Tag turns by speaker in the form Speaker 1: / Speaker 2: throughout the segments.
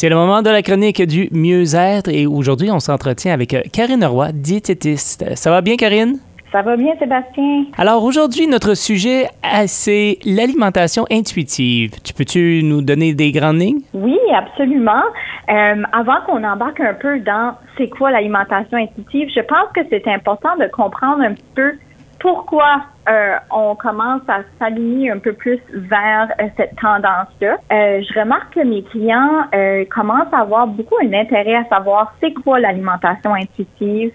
Speaker 1: C'est le moment de la chronique du mieux-être et aujourd'hui, on s'entretient avec euh, Karine Roy, diététiste. Ça va bien, Karine?
Speaker 2: Ça va bien, Sébastien?
Speaker 1: Alors aujourd'hui, notre sujet, euh, c'est l'alimentation intuitive. Tu peux-tu nous donner des grandes lignes?
Speaker 2: Oui, absolument. Euh, avant qu'on embarque un peu dans c'est quoi l'alimentation intuitive, je pense que c'est important de comprendre un petit peu pourquoi euh, on commence à s'aligner un peu plus vers euh, cette tendance-là. Euh, je remarque que mes clients commencent à avoir beaucoup un intérêt à savoir c'est quoi l'alimentation intuitive.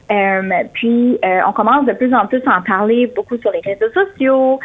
Speaker 2: puis on commence de plus en plus à en parler beaucoup sur les réseaux sociaux.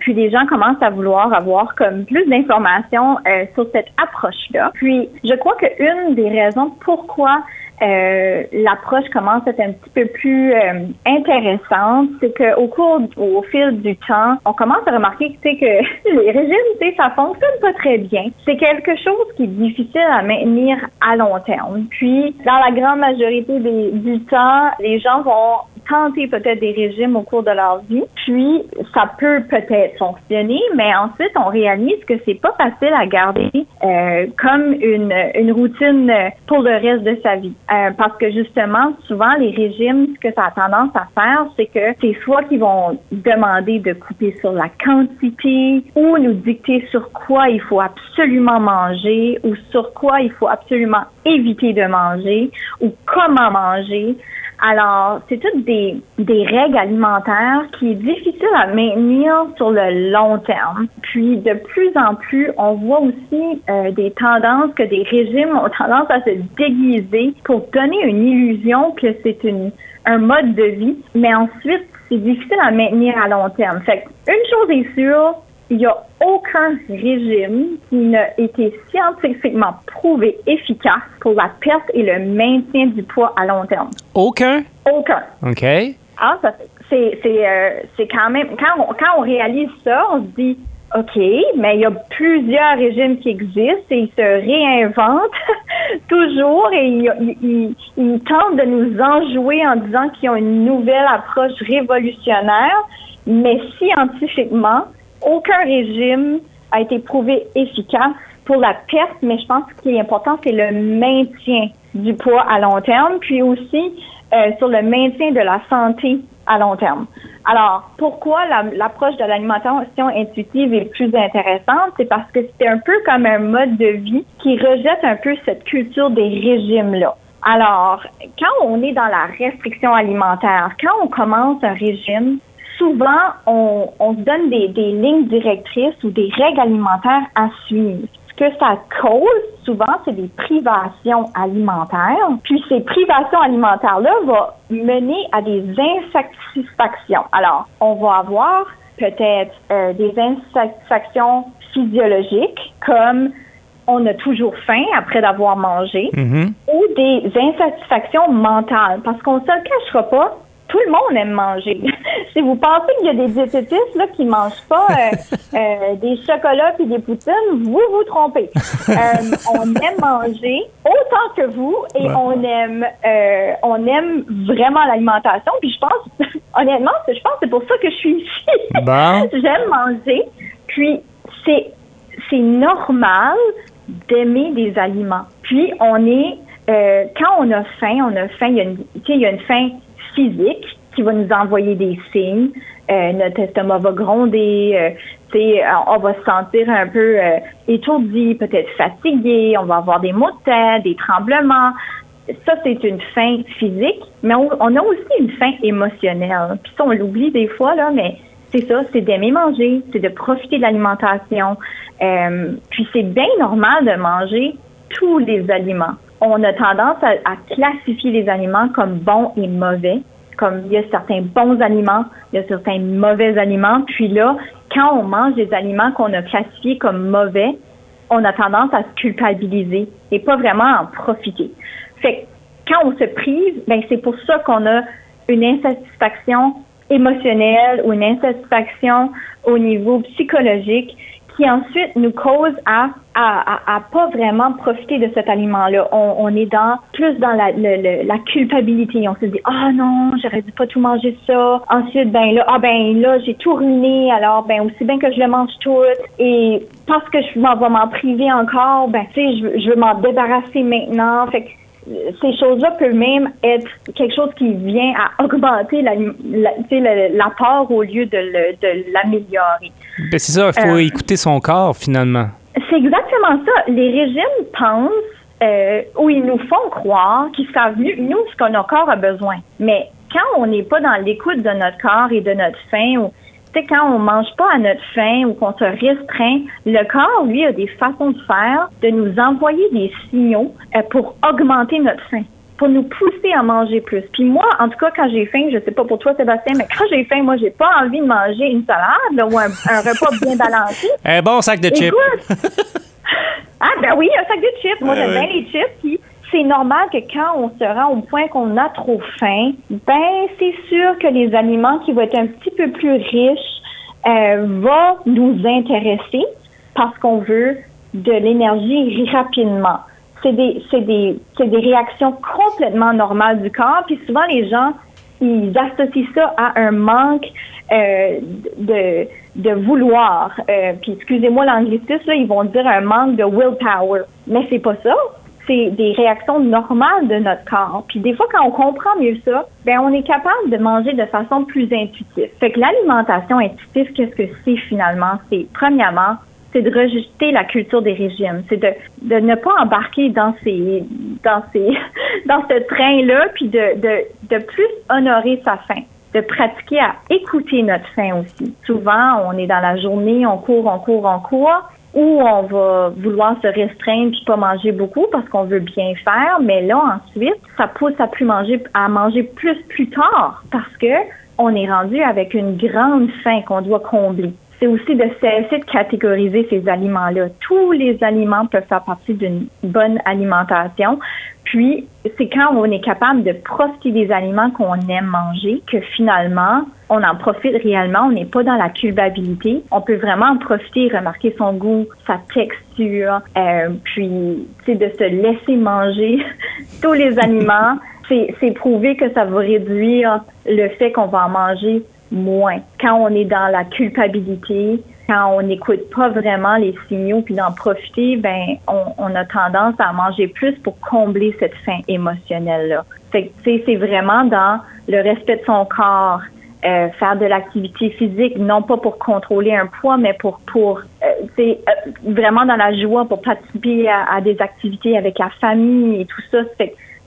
Speaker 2: puis les gens commencent à vouloir avoir comme plus d'informations sur cette approche-là. Puis je crois qu'une des raisons pourquoi euh, l'approche commence à être un petit peu plus euh, intéressante, c'est qu'au cours, au fil du temps, on commence à remarquer que, que les régimes, ça fonctionne pas très bien. C'est quelque chose qui est difficile à maintenir à long terme. Puis, dans la grande majorité du temps, les gens vont tenter peut-être des régimes au cours de leur vie, puis ça peut peut-être fonctionner, mais ensuite on réalise que c'est pas facile à garder euh, comme une, une routine pour le reste de sa vie. Euh, parce que justement, souvent les régimes, ce que ça a tendance à faire, c'est que c'est soit qu'ils vont demander de couper sur la quantité ou nous dicter sur quoi il faut absolument manger ou sur quoi il faut absolument éviter de manger ou comment manger. Alors, c'est toutes des, des règles alimentaires qui est difficile à maintenir sur le long terme. Puis, de plus en plus, on voit aussi euh, des tendances que des régimes ont tendance à se déguiser pour donner une illusion que c'est une un mode de vie, mais ensuite, c'est difficile à maintenir à long terme. Fait une chose est sûre, il n'y a aucun régime qui n'a été scientifiquement prouvé efficace pour la perte et le maintien du poids à long terme.
Speaker 1: Aucun?
Speaker 2: Aucun.
Speaker 1: OK.
Speaker 2: Ah, c'est, c'est, euh, c'est quand même, quand on, quand on réalise ça, on se dit, OK, mais il y a plusieurs régimes qui existent et ils se réinventent toujours et ils, ils, ils, tentent de nous enjouer en disant qu'ils ont une nouvelle approche révolutionnaire, mais scientifiquement, aucun régime a été prouvé efficace pour la perte, mais je pense que ce qui est important, c'est le maintien du poids à long terme, puis aussi euh, sur le maintien de la santé à long terme. Alors, pourquoi l'approche de l'alimentation intuitive est plus intéressante? C'est parce que c'est un peu comme un mode de vie qui rejette un peu cette culture des régimes-là. Alors, quand on est dans la restriction alimentaire, quand on commence un régime, souvent, on, on se donne des, des lignes directrices ou des règles alimentaires à suivre Ce que ça cause souvent, c'est des privations alimentaires. Puis ces privations alimentaires-là vont mener à des insatisfactions. Alors, on va avoir peut-être euh, des insatisfactions physiologiques comme on a toujours faim après d'avoir mangé, mm-hmm. ou des insatisfactions mentales, parce qu'on ne se le cachera pas, tout le monde aime manger. Si vous pensez qu'il y a des diététistes là, qui mangent pas euh, euh, des chocolats et des poutines, vous vous trompez. Euh, on aime manger autant que vous et on aime on aime vraiment l'alimentation. Puis je pense, honnêtement, je pense que c'est pour ça que je suis ici. J'aime manger. Puis c'est c'est normal d'aimer des aliments. Puis on est quand on a faim, on a faim. Il y a une, il y a une faim physique qui va nous envoyer des signes. Euh, notre estomac va gronder, euh, euh, on va se sentir un peu étourdi, peut-être fatigué, on va avoir des maux de tête, des tremblements. Ça, c'est une faim physique, mais on, a aussi une faim émotionnelle. Puis ça, on l'oublie des fois, là, mais c'est ça, c'est d'aimer manger, c'est de profiter de l'alimentation. puis c'est bien normal de manger tous les aliments on a tendance à, classifier les aliments comme bons et mauvais. Comme il y a certains bons aliments, il y a certains mauvais aliments. Puis là, quand on mange des aliments qu'on a classifiés comme mauvais, on a tendance à se culpabiliser et pas vraiment en profiter. Fait que quand on se prive, ben c'est pour ça qu'on a une insatisfaction émotionnelle ou une insatisfaction au niveau psychologique qui ensuite nous cause à à, à, pas vraiment profiter de cet aliment-là. On, on, est dans plus dans la, la culpabilité. On se dit ah non, j'aurais dû pas tout manger ça. Ensuite ben là ah ben là j'ai tout ruiné. Alors ben aussi bien que je le mange tout. Et parce que je m'en vais m'en priver encore, ben tu sais je, je veux m'en débarrasser maintenant. Ces choses-là peuvent même être quelque chose qui vient à augmenter l'apport la, au lieu de l'améliorer.
Speaker 1: Ben c'est ça, il faut euh, écouter son corps finalement.
Speaker 2: C'est exactement ça. Les régimes pensent euh, ou ils nous font croire qu'ils savent mieux nous ce que notre corps a besoin. Mais quand on n'est pas dans l'écoute de notre corps et de notre faim, ou sais, quand on mange pas à notre faim ou qu'on se restreint, le corps, lui, a des façons de faire, de nous envoyer des signaux euh, pour augmenter notre faim pour nous pousser à manger plus. Puis moi, en tout cas, quand j'ai faim, je sais pas pour toi, Sébastien, mais quand j'ai faim, moi, j'ai pas envie de manger une salade ou un, repas bien balancé.
Speaker 1: Un bon sac de chips.
Speaker 2: ah ben oui, un sac de chips. Moi, j'aime bien les chips. Puis c'est normal que quand on se rend au point qu'on a trop faim, ben c'est sûr que les aliments qui vont être un petit peu plus riches euh, vont nous intéresser parce qu'on veut de l'énergie rapidement c'est des, c'est des, c'est des réactions complètement normales du corps. Puis souvent, les gens, ils associent ça à un manque euh, de, de vouloir. Euh, puis excusez-moi l'anglicisme, ils vont dire un manque de willpower. Mais c'est pas ça. C'est des réactions normales de notre corps. Puis des fois, quand on comprend mieux ça, ben on est capable de manger de façon plus intuitive. Fait que l'alimentation intuitive, qu'est-ce que c'est finalement? C'est premièrement c'est de rejeter la culture des régimes, c'est de, ne pas embarquer dans ces dans ces dans ce train-là, puis de, de, de plus honorer sa faim, de pratiquer à écouter notre faim aussi. Souvent, on est dans la journée, on court, on court, on court, ou on va vouloir se restreindre puis pas manger beaucoup parce qu'on veut bien faire, mais là ensuite, ça pousse à plus manger à manger plus plus tard parce que on est rendu avec une grande faim qu'on doit combler c'est aussi de cesser de catégoriser ces aliments-là. Tous les aliments peuvent faire partie d'une bonne alimentation. Puis, c'est quand on est capable de profiter des aliments qu'on aime manger que finalement, on en profite réellement. On n'est pas dans la culpabilité. On peut vraiment en profiter, remarquer son goût, sa texture, euh, puis, c'est de se laisser manger tous les aliments. C'est prouvé que ça va réduire le fait qu'on va en manger moins. Quand on est dans la culpabilité, quand on n'écoute pas vraiment les signaux puis d'en profiter, ben on, a tendance à manger plus pour combler cette faim émotionnelle là. Fait c'est vraiment dans le respect de son corps, euh, faire de l'activité physique, non pas pour contrôler un poids, mais pour pour euh, euh, vraiment dans la joie pour participer à, des activités avec la famille et tout ça.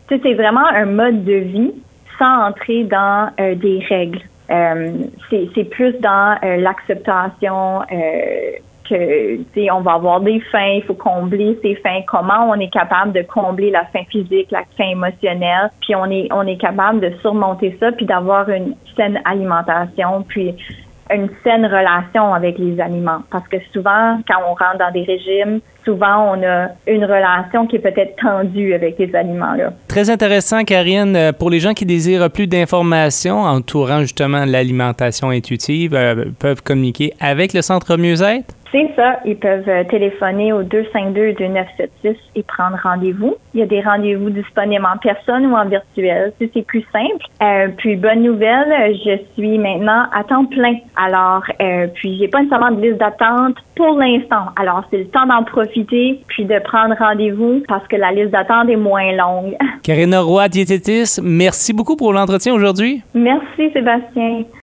Speaker 2: C'est vraiment un mode de vie sans entrer dans des règles. Euh, c'est plus dans euh, l'acceptation euh, que on va avoir des fins, il faut combler ces fins. Comment on est capable de combler la fin physique, la fin émotionnelle, puis on est on est capable de surmonter ça, puis d'avoir une saine alimentation, puis une saine relation avec les aliments. Parce que souvent, quand on rentre dans des régimes, souvent on a une relation qui est peut-être tendue avec les aliments-là.
Speaker 1: Très intéressant, Karine. Euh, pour les gens qui désirent plus d'informations entourant justement l'alimentation intuitive, euh, peuvent communiquer avec le Centre Mieux-être?
Speaker 2: C'est ça. Ils peuvent euh, téléphoner au 252-2976 et prendre rendez-vous. Il y a des rendez-vous disponibles en personne ou en virtuel, si c'est plus simple. Euh, puis, bonne nouvelle, je suis maintenant à temps plein. Alors, euh, puis, j'ai pas nécessairement de liste d'attente pour l'instant. Alors, c'est le temps d'en profiter puis de prendre rendez-vous parce que la liste d'attente est moins longue.
Speaker 1: Karina Roy, diététiste, merci beaucoup pour l'entretien aujourd'hui.
Speaker 2: Merci, Sébastien.